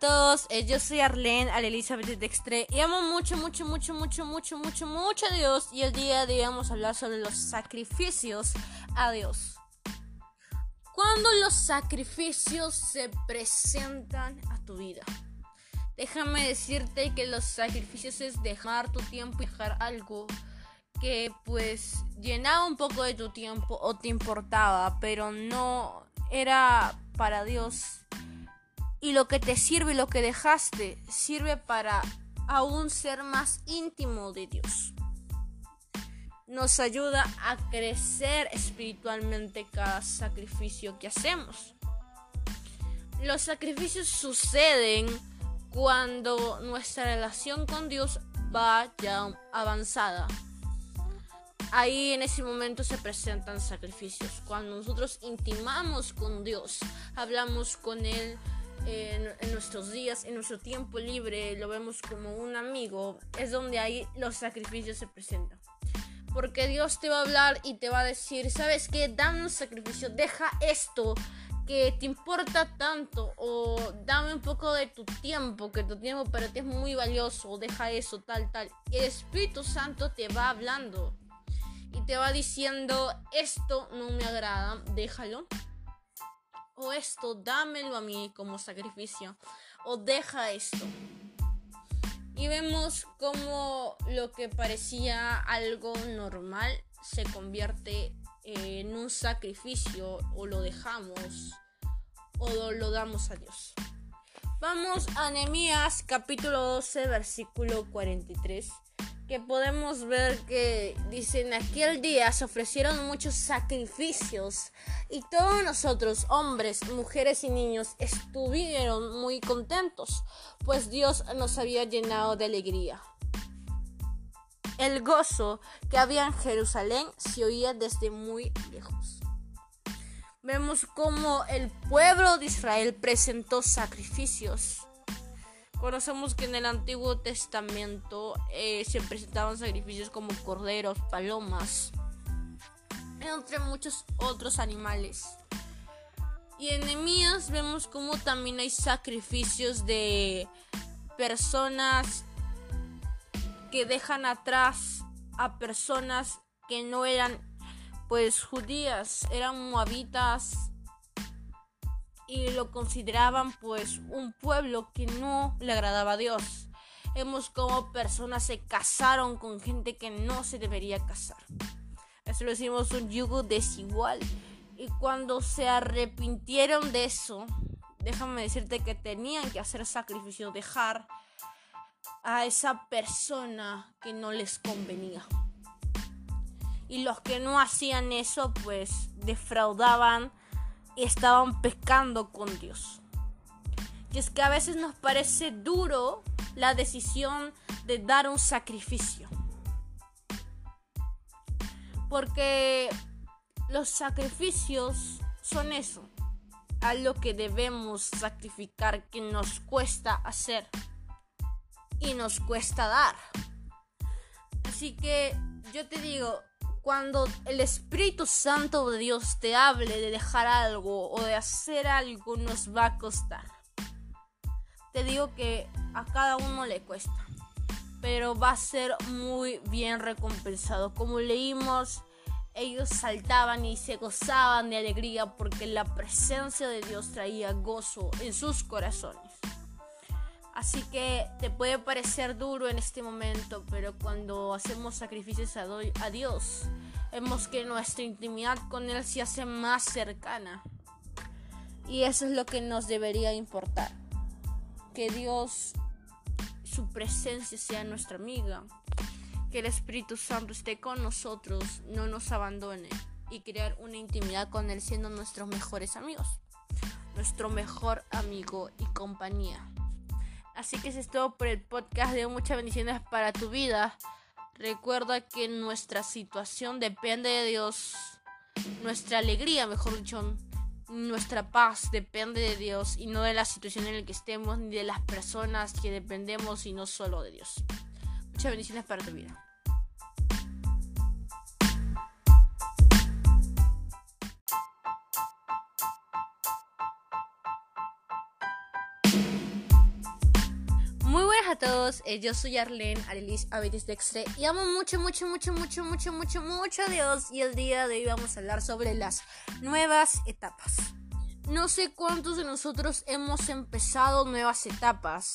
todos, eh, yo soy Arlene, Al Elizabeth Dextre y amo mucho, mucho, mucho, mucho, mucho, mucho, mucho a Dios y el día de hoy vamos a hablar sobre los sacrificios a Dios. Cuando los sacrificios se presentan a tu vida. Déjame decirte que los sacrificios es dejar tu tiempo y dejar algo que pues llenaba un poco de tu tiempo o te importaba, pero no era para Dios y lo que te sirve y lo que dejaste sirve para aún ser más íntimo de Dios. Nos ayuda a crecer espiritualmente cada sacrificio que hacemos. Los sacrificios suceden cuando nuestra relación con Dios va ya avanzada. Ahí en ese momento se presentan sacrificios. Cuando nosotros intimamos con Dios, hablamos con Él, en, nuestros días, en nuestro tiempo libre, lo vemos como un amigo, es donde ahí los sacrificios se presentan. Porque Dios te va a hablar y te va a decir, ¿sabes qué? Dame un sacrificio, deja esto que te importa tanto o dame un poco de tu tiempo, que tu tiempo para ti es muy valioso, deja eso, tal, tal. El Espíritu Santo te va hablando y te va diciendo, esto no me agrada, déjalo o esto, dámelo a mí como sacrificio, o deja esto. Y vemos como lo que parecía algo normal se convierte en un sacrificio o lo dejamos o lo damos a Dios. Vamos a Nehemías capítulo 12 versículo 43 que podemos ver que dicen aquel día se ofrecieron muchos sacrificios y todos nosotros, hombres, mujeres y niños, estuvieron muy contentos, pues Dios nos había llenado de alegría. El gozo que había en Jerusalén se oía desde muy lejos. Vemos cómo el pueblo de Israel presentó sacrificios Conocemos que en el Antiguo Testamento eh, se presentaban sacrificios como corderos, palomas, entre muchos otros animales. Y en Nehemías vemos como también hay sacrificios de personas que dejan atrás a personas que no eran pues judías, eran moabitas, y lo consideraban pues un pueblo que no le agradaba a Dios. Vemos como personas se casaron con gente que no se debería casar. Eso lo decimos un yugo desigual. Y cuando se arrepintieron de eso, déjame decirte que tenían que hacer sacrificio, dejar a esa persona que no les convenía. Y los que no hacían eso, pues defraudaban estaban pecando con Dios. Y es que a veces nos parece duro la decisión de dar un sacrificio. Porque los sacrificios son eso, algo que debemos sacrificar, que nos cuesta hacer y nos cuesta dar. Así que yo te digo, cuando el Espíritu Santo de Dios te hable de dejar algo o de hacer algo, nos va a costar. Te digo que a cada uno le cuesta, pero va a ser muy bien recompensado. Como leímos, ellos saltaban y se gozaban de alegría porque la presencia de Dios traía gozo en sus corazones. Así que te puede parecer duro en este momento, pero cuando hacemos sacrificios a, Dios, vemos que nuestra intimidad con Él se hace más cercana. Y eso es lo que nos debería importar. Que Dios, su presencia sea nuestra amiga. Que el Espíritu Santo esté con nosotros, no nos abandone. Y crear una intimidad con Él siendo nuestros mejores amigos. Nuestro mejor amigo y compañía. Así que eso es todo por el podcast. De muchas bendiciones para tu vida. Recuerda que nuestra situación depende de Dios. Nuestra alegría, mejor dicho, nuestra paz depende de Dios y no de la situación en la que estemos ni de las personas que dependemos, sino solo de Dios. Muchas bendiciones para tu vida. Todos, eh, yo soy Arlene Arelis Abetis Dextre y amo mucho, mucho, mucho, mucho, mucho, mucho, mucho a Dios y el día de hoy vamos a hablar sobre las nuevas etapas. No sé cuántos de nosotros hemos empezado nuevas etapas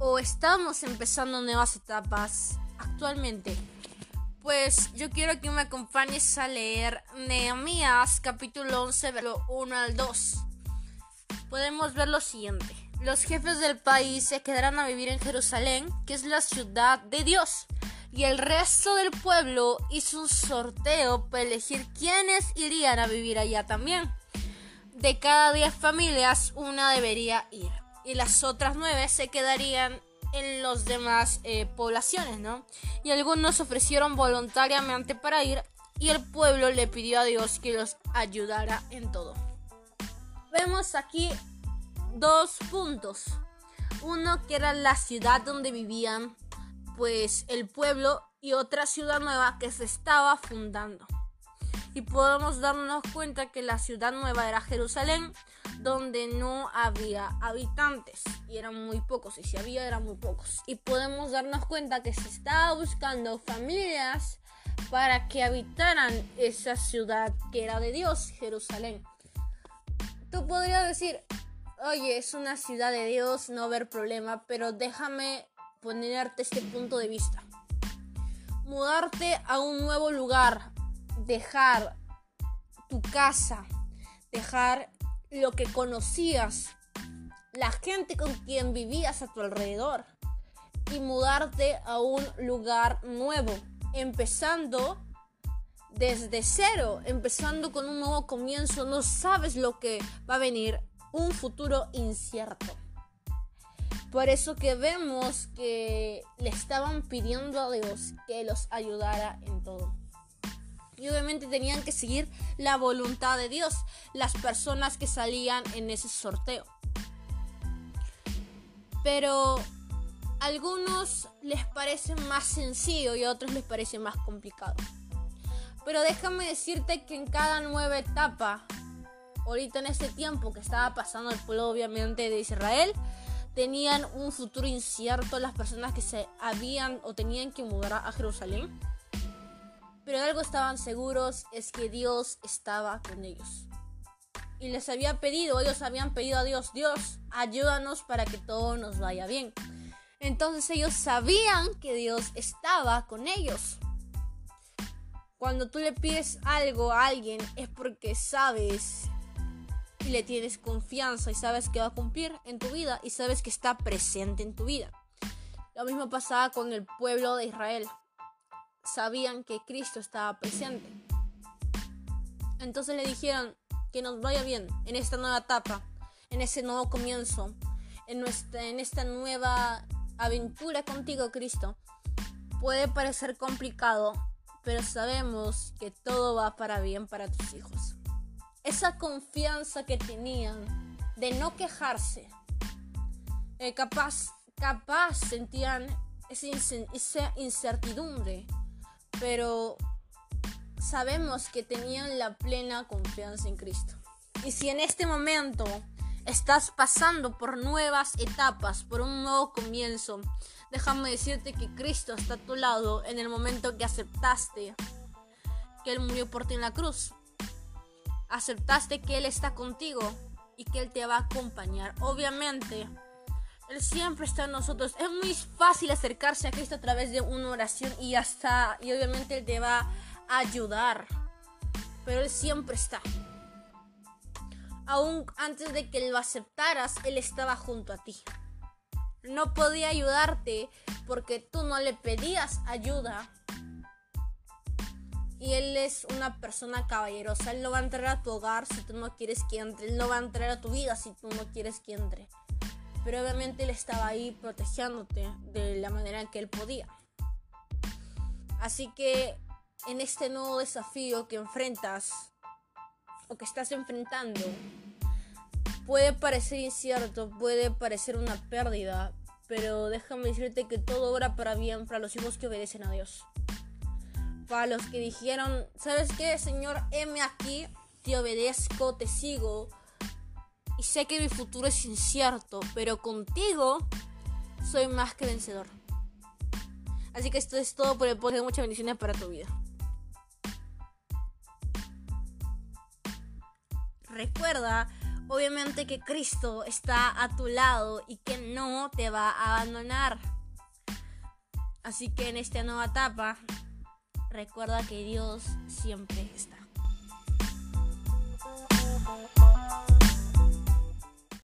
o estamos empezando nuevas etapas actualmente. Pues yo quiero que me acompañes a leer Nehemías capítulo 11, versículo 1 al 2. Podemos ver lo siguiente. Los jefes del país se quedarán a vivir en Jerusalén, que es la ciudad de Dios. Y el resto del pueblo hizo un sorteo para elegir quiénes irían a vivir allá también. De cada 10 familias, una debería ir. Y las otras 9 se quedarían en las demás eh, poblaciones, ¿no? Y algunos ofrecieron voluntariamente para ir y el pueblo le pidió a Dios que los ayudara en todo. Vemos aquí dos puntos. Uno que era la ciudad donde vivían pues el pueblo y otra ciudad nueva que se estaba fundando. Y podemos darnos cuenta que la ciudad nueva era Jerusalén, donde no había habitantes y eran muy pocos, y si había eran muy pocos. Y podemos darnos cuenta que se estaba buscando familias para que habitaran esa ciudad que era de Dios, Jerusalén. Tú podrías decir, oye, es una ciudad de Dios, no haber problema, pero déjame ponerte este punto de vista. Mudarte a un nuevo lugar, dejar tu casa, dejar lo que conocías, la gente con quien vivías a tu alrededor y mudarte a un lugar nuevo, empezando desde cero, empezando con un nuevo comienzo, no sabes lo que va a venir un futuro incierto. Por eso que vemos que le estaban pidiendo a Dios que los ayudara en todo. Y obviamente tenían que seguir la voluntad de Dios, las personas que salían en ese sorteo. Pero a algunos les parece más sencillo y a otros les parece más complicado. Pero déjame decirte que en cada nueva etapa ahorita en este tiempo que estaba pasando el pueblo obviamente de Israel, tenían un futuro incierto las personas que se habían o tenían que mudar a Jerusalén. Pero algo estaban seguros es que Dios estaba con ellos. Y les había pedido, ellos habían pedido a Dios, Dios, ayúdanos para que todo nos vaya bien. Entonces ellos sabían que Dios estaba con ellos. Cuando tú le pides algo a alguien es porque sabes y le tienes confianza y sabes que va a cumplir en tu vida y sabes que está presente en tu vida. Lo mismo pasaba con el pueblo de Israel. Sabían que Cristo estaba presente. Entonces le dijeron que nos vaya bien en esta nueva etapa, en ese nuevo comienzo, en, nuestra, en esta nueva aventura contigo, Cristo. Puede parecer complicado, pero sabemos que todo va para bien para tus hijos esa confianza que tenían de no quejarse. Eh, capaz, capaz sentían esa incertidumbre, pero sabemos que tenían la plena confianza en Cristo. Y si en este momento estás pasando por nuevas etapas, por un nuevo comienzo, déjame decirte que Cristo está a tu lado en el momento que aceptaste que Él murió por ti en la cruz aceptaste que Él está contigo y que Él te va a acompañar. Obviamente, Él siempre está en nosotros. Es muy fácil acercarse a Cristo a través de una oración y hasta, y obviamente Él te va a ayudar. Pero Él siempre está. Aún antes de que lo aceptaras, Él estaba junto a ti. No podía ayudarte porque tú no le pedías ayuda y él es una persona caballerosa. Él no va a entrar a tu hogar si tú no quieres que entre. Él no va a entrar a tu vida si tú no quieres que entre. Pero obviamente él estaba ahí protegiéndote de la manera en que él podía. Así que en este nuevo desafío que enfrentas o que estás enfrentando, puede parecer incierto, puede parecer una pérdida, pero déjame decirte que todo obra para bien para los hijos que obedecen a Dios para los que dijeron, ¿sabes qué, Señor? M aquí, te obedezco, te sigo. Y sé que mi futuro es incierto, pero contigo soy más que vencedor. Así que esto es todo por el podcast. Muchas bendiciones para tu vida. Recuerda, obviamente, que Cristo está a tu lado y que no te va a abandonar. Así que en esta nueva etapa, recuerda que Dios siempre está.